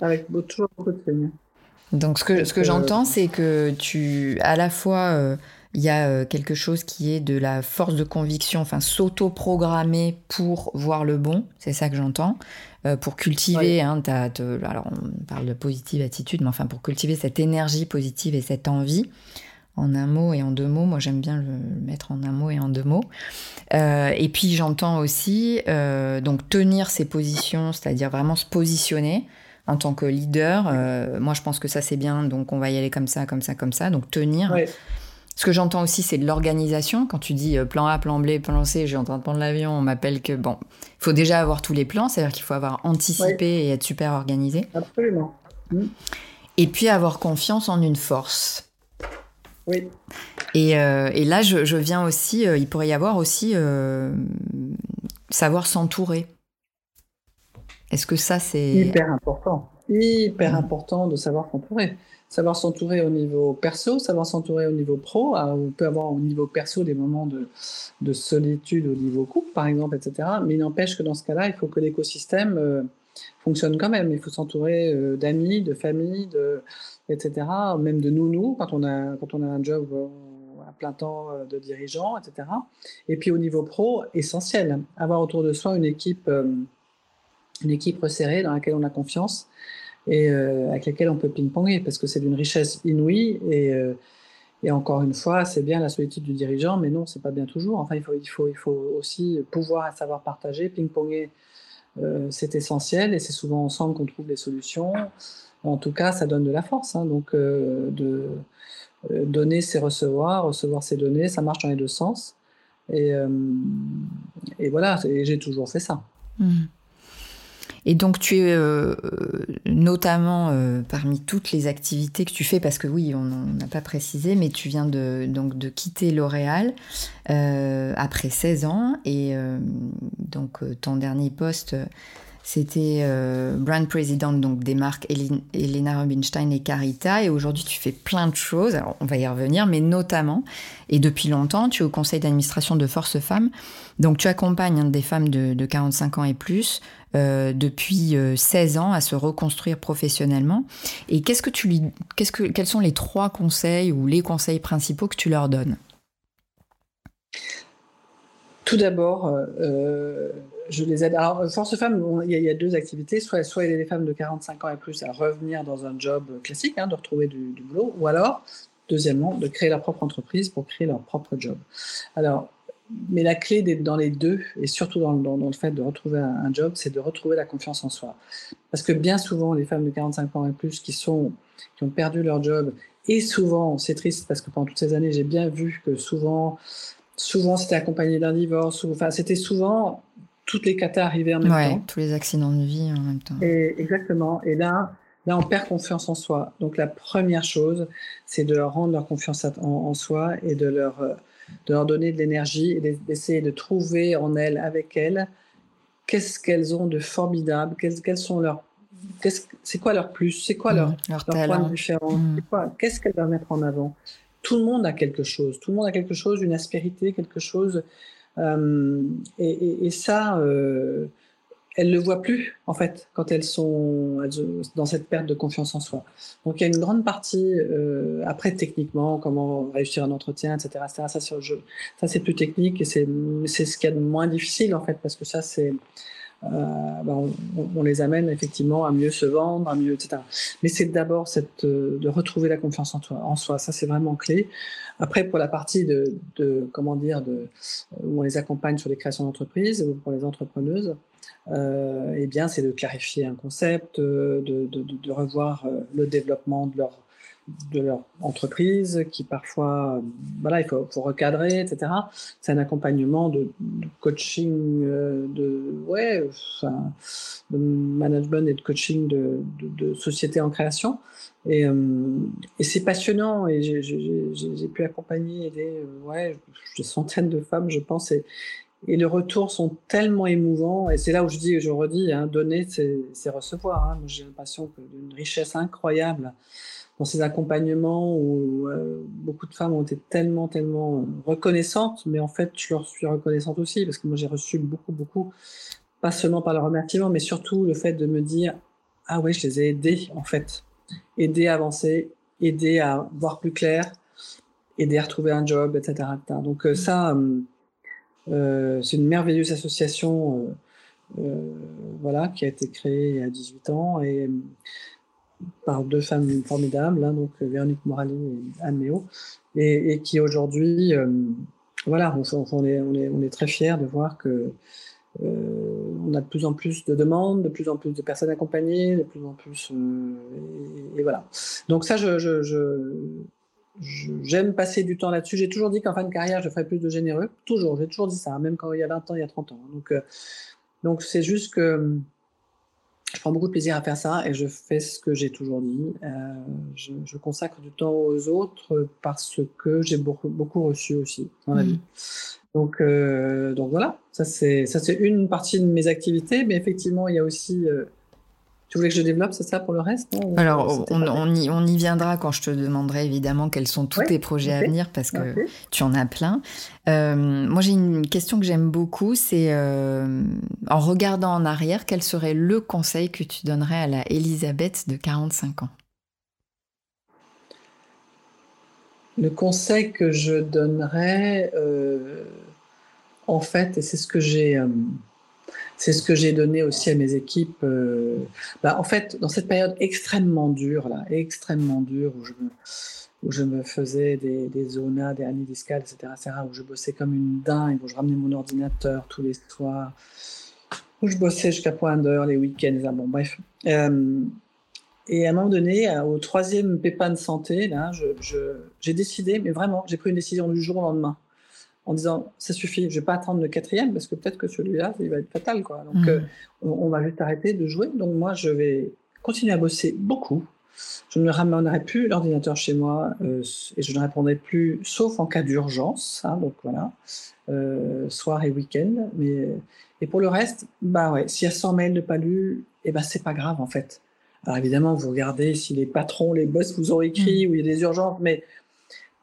Avec toujours beaucoup de signes. Donc ce que, ce que j'entends, c'est que tu, à la fois, euh, il y a euh, quelque chose qui est de la force de conviction, enfin s'auto-programmer pour voir le bon, c'est ça que j'entends, euh, pour cultiver, hein, alors on parle de positive attitude, mais enfin pour cultiver cette énergie positive et cette envie, en un mot et en deux mots, moi j'aime bien le mettre en un mot et en deux mots. et puis j'entends aussi donc tenir ses positions, c'est-à-dire vraiment se positionner en tant que leader. Euh, moi, je pense que ça, c'est bien, donc on va y aller comme ça, comme ça, comme ça. Donc tenir. Ce que j'entends aussi, c'est de l'organisation. Quand tu dis euh, plan A, plan B, plan C, j'ai en train de prendre l'avion, on m'appelle que, bon, il faut déjà avoir tous les plans, c'est-à-dire qu'il faut avoir anticipé et être super organisé. Absolument. Mm. Et puis avoir confiance en une force. Oui. Et, euh, et là, je, je, viens aussi, il pourrait y avoir aussi savoir s'entourer. Est-ce que ça, c'est... Hyper important. Hyper important de savoir s'entourer. Savoir s'entourer au niveau perso, savoir s'entourer au niveau pro. Ah, on peut avoir au niveau perso des moments de, de, solitude au niveau couple, par exemple, etc. Mais il n'empêche que dans ce cas-là, il faut que l'écosystème euh, fonctionne quand même. Il faut s'entourer euh, d'amis, de familles, de, etc. Même de nounous quand on a, quand on a un job euh, à plein temps de dirigeant, etc. Et puis au niveau pro, essentiel, avoir autour de soi une équipe une équipe resserrée dans laquelle on a confiance et euh, avec laquelle on peut ping-ponger parce que c'est d'une richesse inouïe et, euh, et encore une fois, c'est bien la solitude du dirigeant, mais non, c'est pas bien toujours. Enfin, il faut, il faut, il faut aussi pouvoir savoir partager, ping-ponger, euh, c'est essentiel et c'est souvent ensemble qu'on trouve les solutions. En tout cas, ça donne de la force. Hein, donc, de donner, c'est recevoir, recevoir, c'est donner, ça marche dans les deux sens. Et, et voilà, j'ai toujours fait ça. Mmh. Et donc tu es euh, notamment euh, parmi toutes les activités que tu fais, parce que oui, on n'a pas précisé, mais tu viens de, donc, de quitter L'Oréal euh, après 16 ans, et donc ton dernier poste c'était euh, brand president donc des marques Elena Rubinstein et Carita. Et aujourd'hui, tu fais plein de choses. Alors, on va y revenir, mais notamment, et depuis longtemps, tu es au conseil d'administration de Force Femmes. Donc, tu accompagnes des femmes de, 45 ans et plus euh, depuis 16 euh, ans à se reconstruire professionnellement. Et qu'est-ce que tu lui, qu'est-ce que, quels sont les trois conseils ou les conseils principaux que tu leur donnes? Tout d'abord, je les aide. Alors, Force Femmes, il y, a deux activités. Soit, soit aider les femmes de 45 ans et plus à revenir dans un job classique, hein, de retrouver du, boulot, ou alors, deuxièmement, de créer leur propre entreprise pour créer leur propre job. Alors, mais la clé dans les deux, et surtout dans, le fait de retrouver un, job, c'est de retrouver la confiance en soi. Parce que bien souvent, les femmes de 45 ans et plus qui, sont, qui ont perdu leur job, et souvent, c'est triste parce que pendant toutes ces années, j'ai bien vu que souvent, souvent c'était accompagné d'un divorce, enfin, c'était souvent toutes les catas arrivaient en même temps. Tous les accidents de vie en même temps. Et, exactement. Et là, là, on perd confiance en soi. Donc la première chose, c'est de leur rendre leur confiance en, soi et de leur, euh, de leur donner de l'énergie et d'essayer de trouver en elles, avec elles, qu'est-ce qu'elles ont de formidable, quelles, sont leurs c'est quoi leur plus, c'est quoi leur, mmh, leur, point de différence, mmh. qu'est-ce qu'elles doivent mettre en avant? Tout le monde a quelque chose, tout le monde a quelque chose, une aspérité, quelque chose euh, et, ça, euh, elles le voient plus, en fait, quand elles sont dans cette perte de confiance en soi. Donc il y a une grande partie, euh, après techniquement, comment réussir un entretien, etc. Ça, ça c'est plus technique et c'est ce qu'il y a de moins difficile, en fait, parce que ça, c'est euh, ben, on, les amène effectivement à mieux se vendre, à mieux, etc. Mais c'est d'abord cette, euh, de retrouver la confiance en, toi, en soi. Ça, c'est vraiment clé. Après, pour la partie de, de comment dire, de, où on les accompagne sur les créations d'entreprises ou pour les entrepreneuses, euh, eh bien, c'est de clarifier un concept, de, de, de revoir le développement de leur de leur entreprise, qui parfois, voilà, il faut, recadrer, etc. C'est un accompagnement de, coaching, euh, de, ouais, de management et de coaching de, de, société en création. Et, euh, c'est passionnant et j'ai pu accompagner des, euh, ouais, des centaines de femmes, je pense, et, et les retours sont tellement émouvants. Et c'est là où je dis, je redis, hein, donner, c'est recevoir. Hein. J'ai l'impression d'une richesse incroyable dans ces accompagnements où euh, beaucoup de femmes ont été tellement, tellement reconnaissantes. Mais en fait, je leur suis reconnaissante aussi parce que moi, j'ai reçu beaucoup, beaucoup, pas seulement par le remerciement, mais surtout le fait de me dire, ah ouais, je les ai aidés, en fait. Aidés à avancer, aidés à voir plus clair, aider à retrouver un job, etc. Donc euh, ça, euh, c'est une merveilleuse association euh, euh, voilà, qui a été créée il y a 18 ans et par deux femmes formidables, hein, donc Véronique Morali et Anne Méo, et, qui aujourd'hui, voilà, on, est, très fiers de voir que on a de plus en plus de demandes, de plus en plus de personnes accompagnées, de plus en plus, et, voilà. Donc ça, je j'aime passer du temps là-dessus. J'ai toujours dit qu'en fin de carrière, je ferais plus de généreux. Toujours, j'ai toujours dit ça, même quand il y a 20 ans, il y a 30 ans. Donc, euh, donc c'est juste que hum, je prends beaucoup de plaisir à faire ça et je fais ce que j'ai toujours dit. Euh, je, consacre du temps aux autres parce que j'ai beaucoup, beaucoup reçu aussi dans la vie. Donc, euh, donc voilà, ça c'est ça c'est une partie de mes activités, mais effectivement il y a aussi tu voulais que je développe, c'est ça pour le reste Alors, on, y, on, y, viendra quand je te demanderai évidemment quels sont tous tes projets à venir parce que tu en as plein. Euh, moi, j'ai une question que j'aime beaucoup, c'est euh, en regardant en arrière, quel serait le conseil que tu donnerais à la Elisabeth de 45 ans? Le conseil que je donnerais, euh, en fait, et c'est ce que j'ai c'est ce que j'ai donné aussi à mes équipes. Euh, bah, en fait, dans cette période extrêmement dure, là, extrêmement dure, où je me, faisais des, zonas, des hernies discales, etc., etc., où je bossais comme une dingue, où je ramenais mon ordinateur tous les soirs, où je bossais jusqu'à point d'heure, les week-ends, bon, bref. Euh, et à un moment donné, au troisième pépin de santé, là, j'ai décidé, mais vraiment, j'ai pris une décision du jour au lendemain en disant ça suffit, je vais pas attendre le quatrième parce que peut-être que celui-là il va être fatal quoi. Donc mm. euh, on, va juste arrêter de jouer. Donc moi je vais continuer à bosser beaucoup. Je ne ramènerai plus l'ordinateur chez moi euh, et je ne répondrai plus sauf en cas d'urgence. Hein, donc voilà, euh, soir et week-end. Mais et pour le reste, bah ouais, s'il y a 100 mails de pas lus, et eh ben c'est pas grave en fait. Alors évidemment, vous regardez si les patrons, les boss vous ont écrit mm. ou il y a des urgences, mais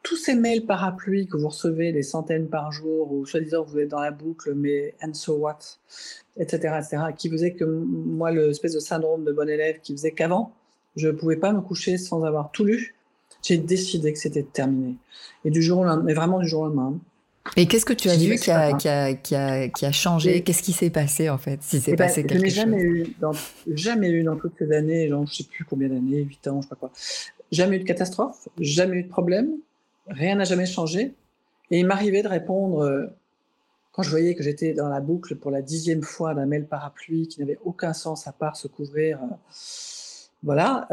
tous ces mails parapluies que vous recevez, des centaines par jour, ou soi-disant vous êtes dans la boucle, mais and so what, etc., etc., qui faisait que moi, l'espèce de syndrome de bon élève qui faisait qu'avant, je ne pouvais pas me coucher sans avoir tout lu, j'ai décidé que c'était terminé. Et du jour au lendemain, mais vraiment du jour au lendemain. Et qu'est-ce que tu as vu qui a, qui, a, qui, a, qui a, changé? Qu'est-ce qui s'est passé en fait Si c'est eh ben, passé quelque je jamais eu, dans, jamais eu dans toutes ces années, genre, je sais plus combien d'années, 8 ans, je sais pas quoi, jamais eu de catastrophe, jamais eu de problème, rien n'a jamais changé. Et il m'arrivait de répondre euh, quand je voyais que j'étais dans la boucle pour la dixième fois d'un mail parapluie qui n'avait aucun sens à part se couvrir. Euh, voilà.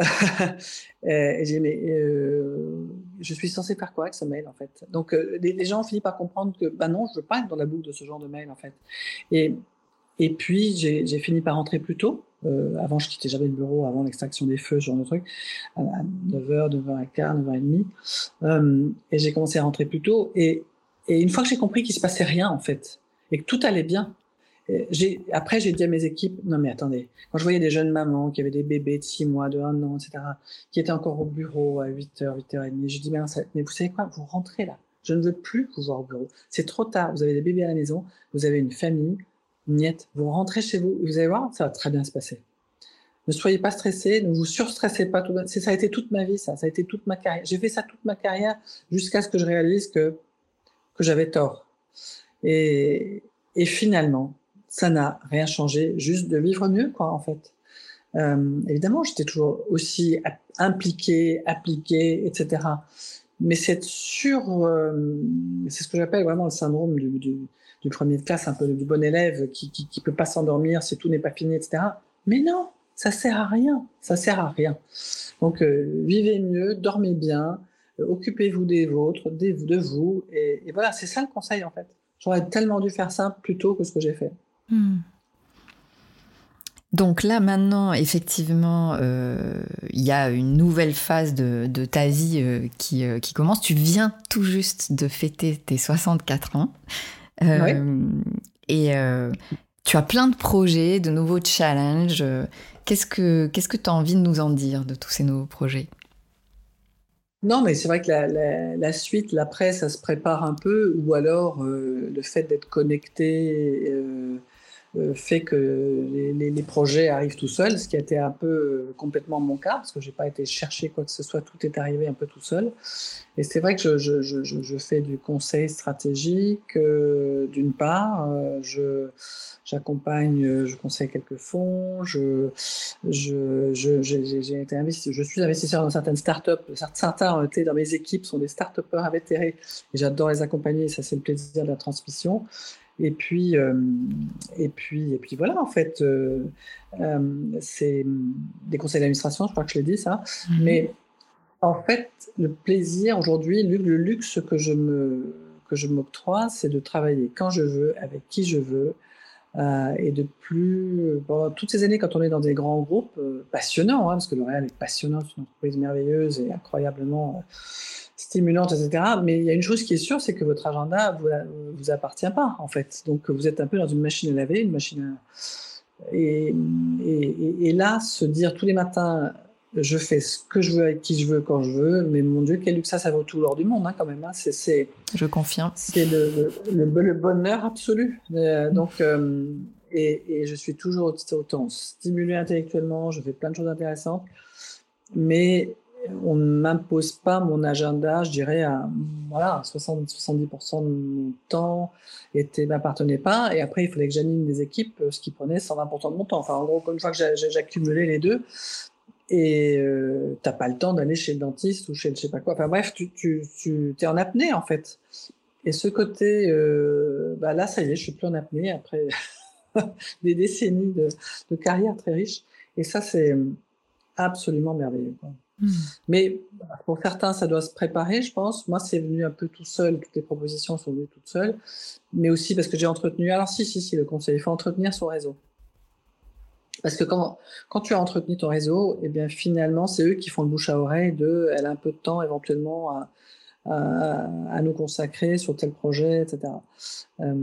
et j'ai mais euh, je suis censé faire quoi avec ce mail en fait? Donc les, gens ont fini par comprendre que bah non, je veux pas être dans la boucle de ce genre de mail en fait. Et et puis j'ai fini par rentrer plus tôt. Euh, avant, je quittais jamais le bureau avant l'extraction des feux, ce genre de truc, à 9h, 9h15, 9h30. Euh, et j'ai commencé à rentrer plus tôt. Et, et une fois que j'ai compris qu'il se passait rien, en fait, et que tout allait bien, j'ai, après, j'ai dit à mes équipes, non mais attendez, quand je voyais des jeunes mamans qui avaient des bébés de 6 mois, de 1 an, etc., qui étaient encore au bureau à 8h, 8h30, j'ai dit, mais vous savez quoi, vous rentrez là. Je ne veux plus vous voir au bureau. C'est trop tard. Vous avez des bébés à la maison. Vous avez une famille. Niet, vous rentrez chez vous, vous allez voir, ça va très bien se passer. Ne soyez pas stressé, ne vous surstressez pas. Ça a été toute ma vie, ça. Ça a été toute ma carrière. J'ai fait ça toute ma carrière jusqu'à ce que je réalise que, que j'avais tort. Et, finalement, ça n'a rien changé, juste de vivre mieux, quoi, en fait. Euh, évidemment, j'étais toujours aussi impliqué, appliqué, etc. Mais c'est sur, euh, c'est ce que j'appelle vraiment le syndrome du, du premier de classe, un peu du bon élève qui qui peut pas s'endormir si tout n'est pas fini, etc. Mais non, Ça sert à rien. Ça sert à rien. Donc, euh, vivez mieux, dormez bien, euh, occupez-vous des vôtres, des, de vous. Et, voilà, c'est ça le conseil en fait. J'aurais tellement dû faire ça plus tôt que ce que j'ai fait. Hmm. Donc là, maintenant, effectivement, euh, il y a une nouvelle phase de, ta vie qui, qui, commence. Tu viens tout juste de fêter tes 64 ans. Et tu as plein de projets, de nouveaux challenges. Qu'est-ce que qu'est-ce que tu as envie de nous en dire de tous ces nouveaux projets? Non, mais c'est vrai que la, suite, l'après, ça se prépare un peu, ou alors euh, le fait d'être connecté euh, euh, fait que les, projets arrivent tout seuls, ce qui a été un peu complètement mon cas, parce que j'ai pas été chercher quoi que ce soit, tout est arrivé un peu tout seul. Et c'est vrai que je, fais du conseil stratégique, d'une part, j'accompagne, euh, je conseille quelques fonds, je, je, j'ai été je suis investisseur dans certaines startups. Certains ont été dans mes équipes, sont des start-upers invétérés et j'adore les accompagner. ça, c'est le plaisir de la transmission. Et puis, euh, et puis, et puis voilà, en fait, euh, c'est des conseils d'administration, je crois que je l'ai dit ça. Mhm. Mais en fait, le plaisir aujourd'hui, le luxe que je me que je m'octroie, c'est de travailler quand je veux, avec qui je veux, euh, et de plus, pendant toutes ces années, quand on est dans des grands groupes euh, passionnants, hein, parce que L'Oréal est passionnant, c'est une entreprise merveilleuse et incroyablement euh, stimulante, etc. Mais il y a une chose qui est sûre, c'est que votre agenda vous, vous appartient pas, en fait. Donc vous êtes un peu dans une machine à laver, une machine à... et, là, se dire tous les matins, je fais ce que je veux avec qui je veux quand je veux, mais mon Dieu, quel luxe ça, ça vaut tout l'or du monde hein, quand même. Hein. C'est, je confirme. C'est le, le, bonheur absolu. Euh, donc, euh, et, et, je suis toujours autant stimulé intellectuellement, je fais plein de choses intéressantes, mais on ne m'impose pas mon agenda, je dirais, à voilà, 60-70% de mon temps ne m'appartenait pas. Et après, il fallait que j'anime des équipes, ce qui prenait 120% de mon temps. Enfin, en gros, une fois que j'accumulais les deux, et euh, t'as pas le temps d'aller chez le dentiste ou chez le je sais pas quoi. Enfin bref, tu, tu, tu es en apnée en fait. Et ce côté, euh, bah là, ça y est, je suis plus en apnée après des décennies de, de, carrière très riche. Et ça, c'est absolument merveilleux. Quoi. Hmm. Mais pour certains, ça doit se préparer, je pense. Moi, c'est venu un peu tout seul. Toutes les propositions sont venues toutes seules. Mais aussi parce que j'ai entretenu. Alors, si, si, si, le conseil, il faut entretenir son réseau. Parce que quand, tu as entretenu ton réseau, eh bien finalement, c'est eux qui font le bouche à oreille de elle a un peu de temps éventuellement à, nous consacrer sur tel projet, etc. Euh,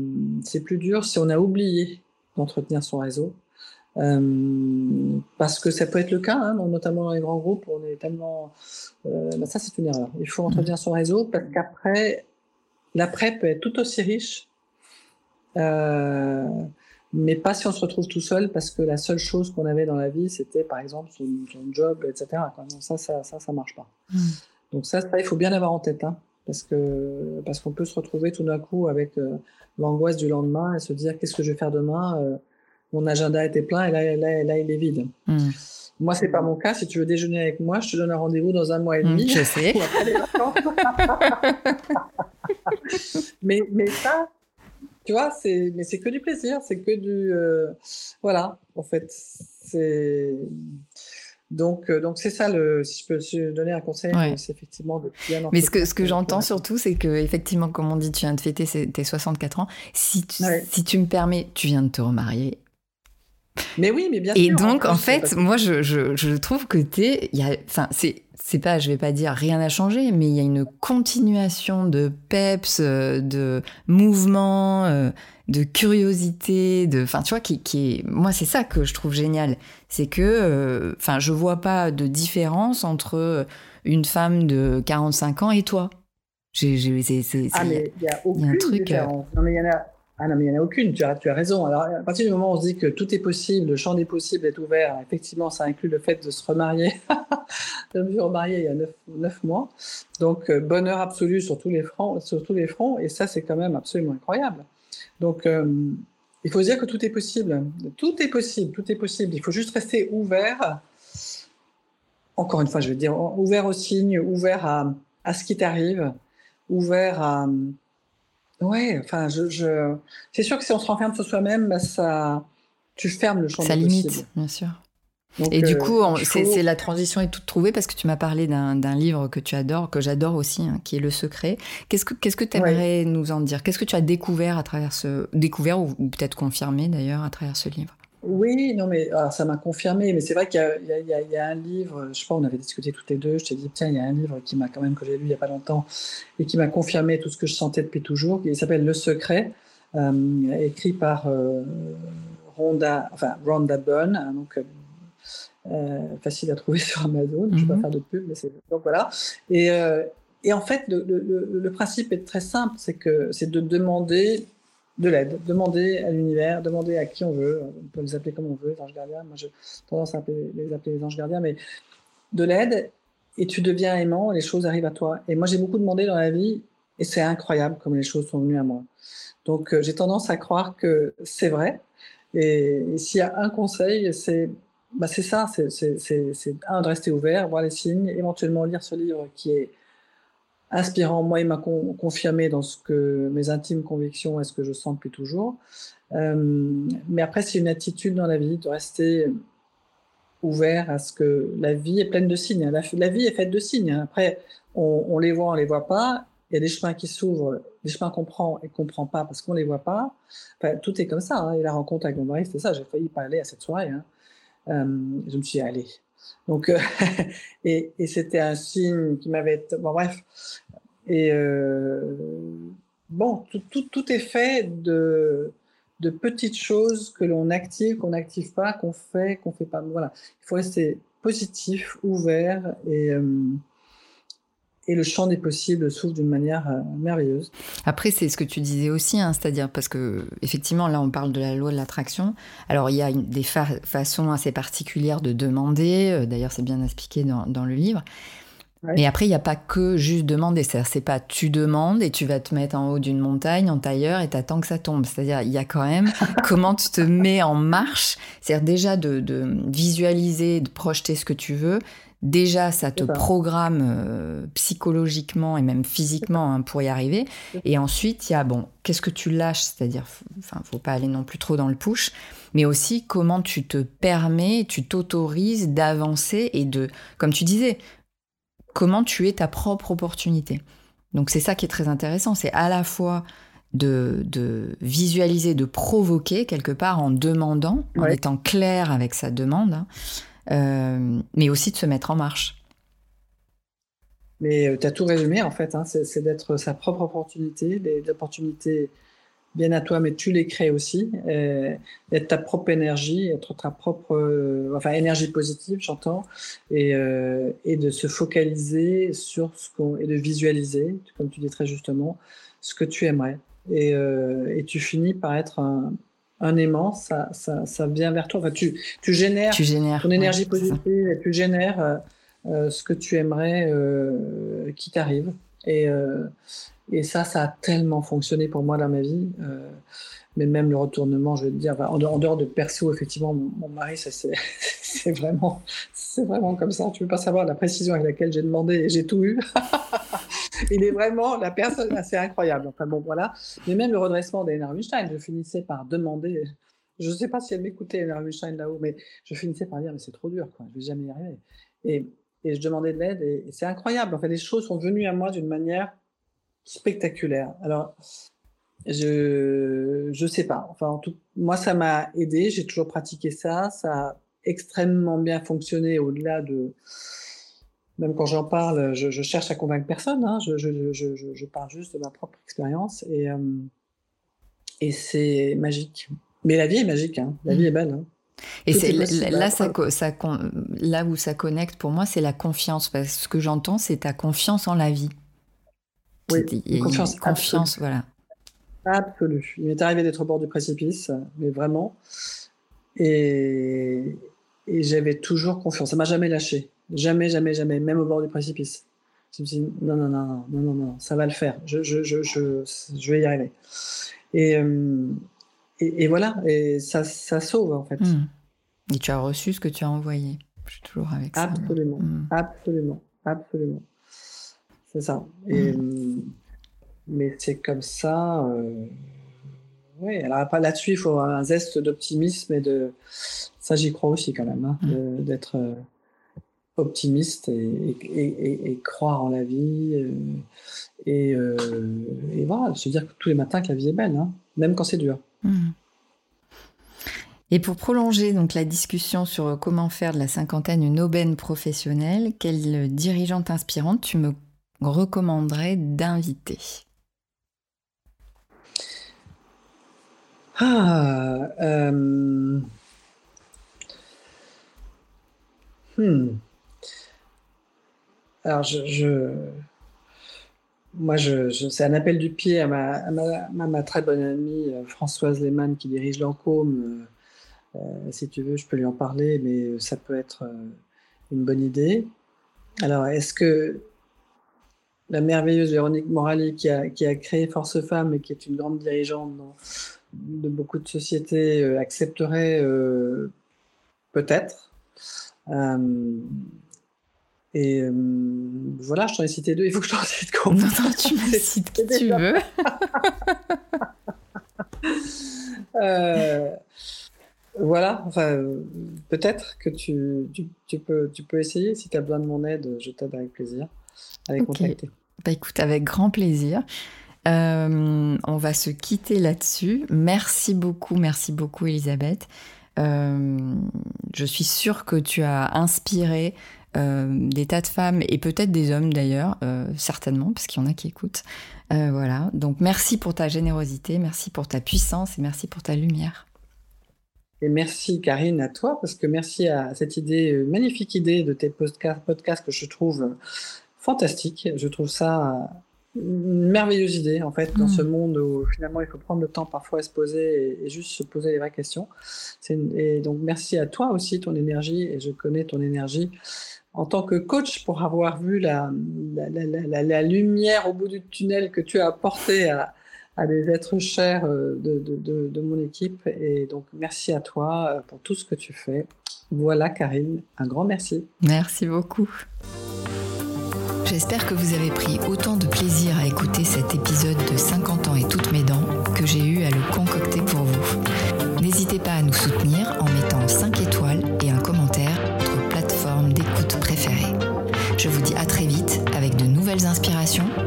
c'est plus dur si on a oublié d'entretenir son réseau. Euh, parce que ça peut être le cas, hein, notamment dans les grands groupes, on est tellement. Euh, bah ça, c'est une erreur. Il faut entretenir son réseau parce qu'après, l'après peut être tout aussi riche. Mais pas si on se retrouve tout seul parce que la seule chose qu'on avait dans la vie, c'était par exemple son, job, etc. ça, ça, ça, ça marche pas. Hmm. Donc ça, il faut bien l'avoir en tête, hein, parce que parce qu'on peut se retrouver tout d'un coup avec euh, l'angoisse du lendemain et se dire qu'est-ce que je vais faire demain. Euh, mon agenda était plein et là, là, là il est vide. Hmm. Moi, c'est pas mon cas. Si tu veux déjeuner avec moi, je te donne un rendez-vous dans un mois et hmm, demi. je sais. mais, mais ça, tu vois, c'est, mais c'est que du plaisir, c'est que du, euh, voilà, en fait, c'est donc, euh, donc c'est ça le, si je peux donner un conseil, c'est effectivement de bien. Mais ce que ce que j'entends surtout, c'est que effectivement, comme on dit, tu viens de fêter tes 64 ans. Si tu, si tu me permets, tu viens de te remarier. Mais oui, mais bien Et sûr. Et donc, en, fait, moi, je, je, je, trouve que t'es, enfin, c'est c'est pas, je vais pas dire rien n'a changé, mais il y a une continuation de peps, euh, de mouvement, euh, de curiosité, de, enfin, tu vois, qui, qui est, moi, c'est ça que je trouve génial. C'est que, euh, enfin, je vois pas de différence entre une femme de 45 ans et toi. J'ai, ah, mais il y a aucune différence. Non, mais il y en a, ah non, mais il n'y en a aucune, tu as, tu as raison. Alors, à partir du moment où on se dit que tout est possible, le champ des possibles est ouvert, effectivement, ça inclut le fait de se remarier. je me suis remariée il y a neuf, mois. Donc, euh, bonheur absolu sur tous, les fronts, sur tous les fronts, et ça, c'est quand même absolument incroyable. Donc, euh, il faut se dire que tout est possible. Tout est possible, tout est possible. Il faut juste rester ouvert. Encore une fois, je veux dire, ouvert aux signes, ouvert à, à ce qui t'arrive, ouvert à Ouais, enfin, je, c'est sûr que si on se renferme sur soi-même, bah, ça, tu fermes le champ ça limite, bien sûr. et du coup, c'est la transition est toute trouvée parce que tu m'as parlé d'un livre que tu adores, que j'adore aussi, hein, qui est Le Secret. Qu'est-ce que qu'est-ce que tu aimerais nous en dire? Qu'est-ce que tu as découvert à travers ce découvert ou, peut-être confirmé d'ailleurs à travers ce livre? Oui, non, mais ça m'a confirmé. Mais c'est vrai qu'il y, a un livre, je sais pas, on avait discuté toutes les deux. Je t'ai dit, tiens, il y a un livre qui m'a quand même, que j'ai lu il y a pas longtemps et qui m'a confirmé tout ce que je sentais depuis toujours. Il s'appelle Le Secret, euh, écrit par euh, Rhonda, enfin, Rhonda Byrne, hein, donc euh, facile à trouver sur Amazon. Je ne vais pas mhm. faire de pub, mais c'est. Donc voilà. Et, et en fait, le, le, le, principe est très simple c'est que c'est de demander de l'aide, demander à l'univers, demander à qui on veut, on peut les appeler comme on veut, les anges gardiens, moi j'ai tendance à les appeler les anges gardiens, mais de l'aide, et tu deviens aimant, les choses arrivent à toi. Et moi j'ai beaucoup demandé dans la vie, et c'est incroyable comme les choses sont venues à moi. Donc euh, j'ai tendance à croire que c'est vrai, et, s'il y a un conseil, c'est bah, c'est ça, c'est un de rester ouvert, voir les signes, éventuellement lire ce livre qui est inspirant. Moi, il m'a confirmé dans ce que mes intimes convictions et ce que je sens depuis toujours. Euh, mais après, c'est une attitude dans la vie de rester ouvert à ce que la vie est pleine de signes. La, vie est faite de signes. Après, on, les voit, on les voit pas. Il y a des chemins qui s'ouvrent, des chemins qu'on prend et qu'on prend pas parce qu'on les voit pas. Tout est comme ça. Hein. Et la rencontre avec mon mari, c'était ça. J'ai failli pas aller à cette soirée. Hein. Euh, je me suis dit, allez, donc, euh, et, c'était un signe qui m'avait. Bon, bref. Et euh, bon, tout, tout, est fait de, de petites choses que l'on active, qu'on n'active pas, qu'on fait, qu'on fait pas. Voilà. Il faut rester positif, ouvert et. Euh, et le champ des possibles s'ouvre d'une manière euh, merveilleuse. Après, c'est ce que tu disais aussi, hein, c'est-à-dire parce que effectivement, là, on parle de la loi de l'attraction. Alors, il y a des façons assez particulières de demander. Euh, d'ailleurs, c'est bien expliqué dans, le livre. Mais après, il n'y a pas que juste demander. C'est-à-dire, c'est pas tu demandes et tu vas te mettre en haut d'une montagne, en tailleur, et t'attends que ça tombe. C'est-à-dire, il y a quand même comment tu te mets en marche. C'est-à-dire déjà de, de, visualiser, de projeter ce que tu veux, Déjà, ça te programme euh, psychologiquement et même physiquement hein, pour y arriver. Et ensuite, il y a, bon, qu'est-ce que tu lâches? C'est-à-dire, enfin, faut pas aller non plus trop dans le push, mais aussi comment tu te permets, tu t'autorises d'avancer et de, comme tu disais, comment tu es ta propre opportunité. Donc, c'est ça qui est très intéressant. C'est à la fois de, visualiser, de provoquer quelque part en demandant, en étant clair avec sa demande. Hein, euh, mais aussi de se mettre en marche. Mais euh, tu as tout résumé en fait, hein. c'est d'être sa propre opportunité, des bien à toi, mais tu les crées aussi, euh, être ta propre énergie, être ta propre, enfin énergie positive, j'entends, et, et de se focaliser sur ce qu'on et de visualiser, comme tu dis très justement, ce que tu aimerais. Et, et tu finis par être un, un aimant, ça, ça, ça, vient vers toi. Enfin, tu, tu, génères tu génères ton énergie positive et tu génères euh, euh, ce que tu aimerais euh, qui t'arrive. Et, et ça, ça a tellement fonctionné pour moi dans ma vie. mais même le retournement, je vais te dire, en, dehors de perso, effectivement, mon, mari, c'est vraiment, vraiment comme ça. Tu veux pas savoir la précision avec laquelle j'ai demandé et j'ai tout eu. il est vraiment la personne assez incroyable. Enfin bon, voilà. Mais même le redressement d'Ener Weinstein, je finissais par demander. Je ne sais pas si elle m'écoutait, Ener Weinstein, là-haut, mais je finissais par dire, mais c'est trop dur, quoi. je vais jamais y arriver. Et, et je demandais de l'aide, et, c'est incroyable. En les choses sont venues à moi d'une manière spectaculaire. Alors, je je sais pas. Enfin, en tout, moi, ça m'a aidé. J'ai toujours pratiqué ça. Ça a extrêmement bien fonctionné au-delà de même quand j'en parle, je, cherche à convaincre personne. Hein. Je, je, parle juste de ma propre expérience et, euh, et c'est magique. Mais la vie est magique. Hein. La vie est belle. Hein. Et c'est là, ça, ça, là où ça connecte pour moi, c'est la confiance. Parce que ce que j'entends, c'est ta confiance en la vie. Oui, confiance, confiance voilà. Absolue. Il m'est arrivé d'être au bord du précipice, mais vraiment. Et, et j'avais toujours confiance. Ça m'a jamais lâché. Jamais, jamais, jamais, même au bord du précipice. Je me suis dit, non, non, non, non, non, non, ça va le faire. Je, je, je, je, je vais y arriver. Et, euh, et, voilà, et ça, ça sauve en fait. Hmm. Et tu as reçu ce que tu as envoyé. Je suis toujours avec ça. Absolument, hmm. absolument, absolument. C'est ça. Et, hmm. Mais c'est comme ça. Euh, oui, alors là-dessus, il faut un zeste d'optimisme et de. Ça, j'y crois aussi quand même, hein, mm. d'être optimiste et, croire en la vie. et, voilà, se dire que tous les matins que la vie est belle, hein, même quand c'est dur. Et pour prolonger donc la discussion sur comment faire de la cinquantaine une aubaine professionnelle, quelle dirigeante inspirante tu me recommanderais d'inviter? Ah, euh, hmm. Alors, je, moi, je, c'est un appel du pied à ma, très bonne amie euh, Françoise Lehmann qui dirige Lancôme. Euh, si tu veux, je peux lui en parler, mais ça peut être une bonne idée. Alors, est-ce que la merveilleuse Véronique Morali, qui a, qui a créé Force Femmes et qui est une grande dirigeante de beaucoup de sociétés euh, accepteraient euh, peut-être. Euh, et voilà, je t'en ai cité deux, il faut que je t'en cite combien Non, non, tu me cites qui tu veux. voilà, enfin, peut-être que tu, tu, peux, tu peux essayer. Si tu as besoin de mon aide, je t'aide avec plaisir. Avec contacter. Bah écoute, avec grand plaisir. Euh, on va se quitter là-dessus. Merci beaucoup, merci beaucoup Elisabeth. Euh, je suis sûre que tu as inspiré euh, des tas de femmes et peut-être des hommes d'ailleurs, certainement, parce qu'il y en a qui écoutent. voilà. Donc merci pour ta générosité, merci pour ta puissance et merci pour ta lumière. Et merci Karine à toi, parce que merci à cette idée, magnifique idée de tes podcasts que je trouve fantastique. Je trouve ça une merveilleuse idée en fait dans ce hmm. monde où finalement il faut prendre le temps parfois à se poser et, juste se poser les vraies questions. et donc merci à toi aussi ton énergie et je connais ton énergie en tant que coach pour avoir vu la, lumière au bout du tunnel que tu as apporté à, des êtres chers euh, de, de, de, mon équipe et donc merci à toi euh, pour tout ce que tu fais. Voilà Karine, un grand merci. Merci beaucoup. J'espère que vous avez pris autant de plaisir à écouter cet épisode de 50 ans et toutes mes dents que j'ai eu à le concocter Inspiration.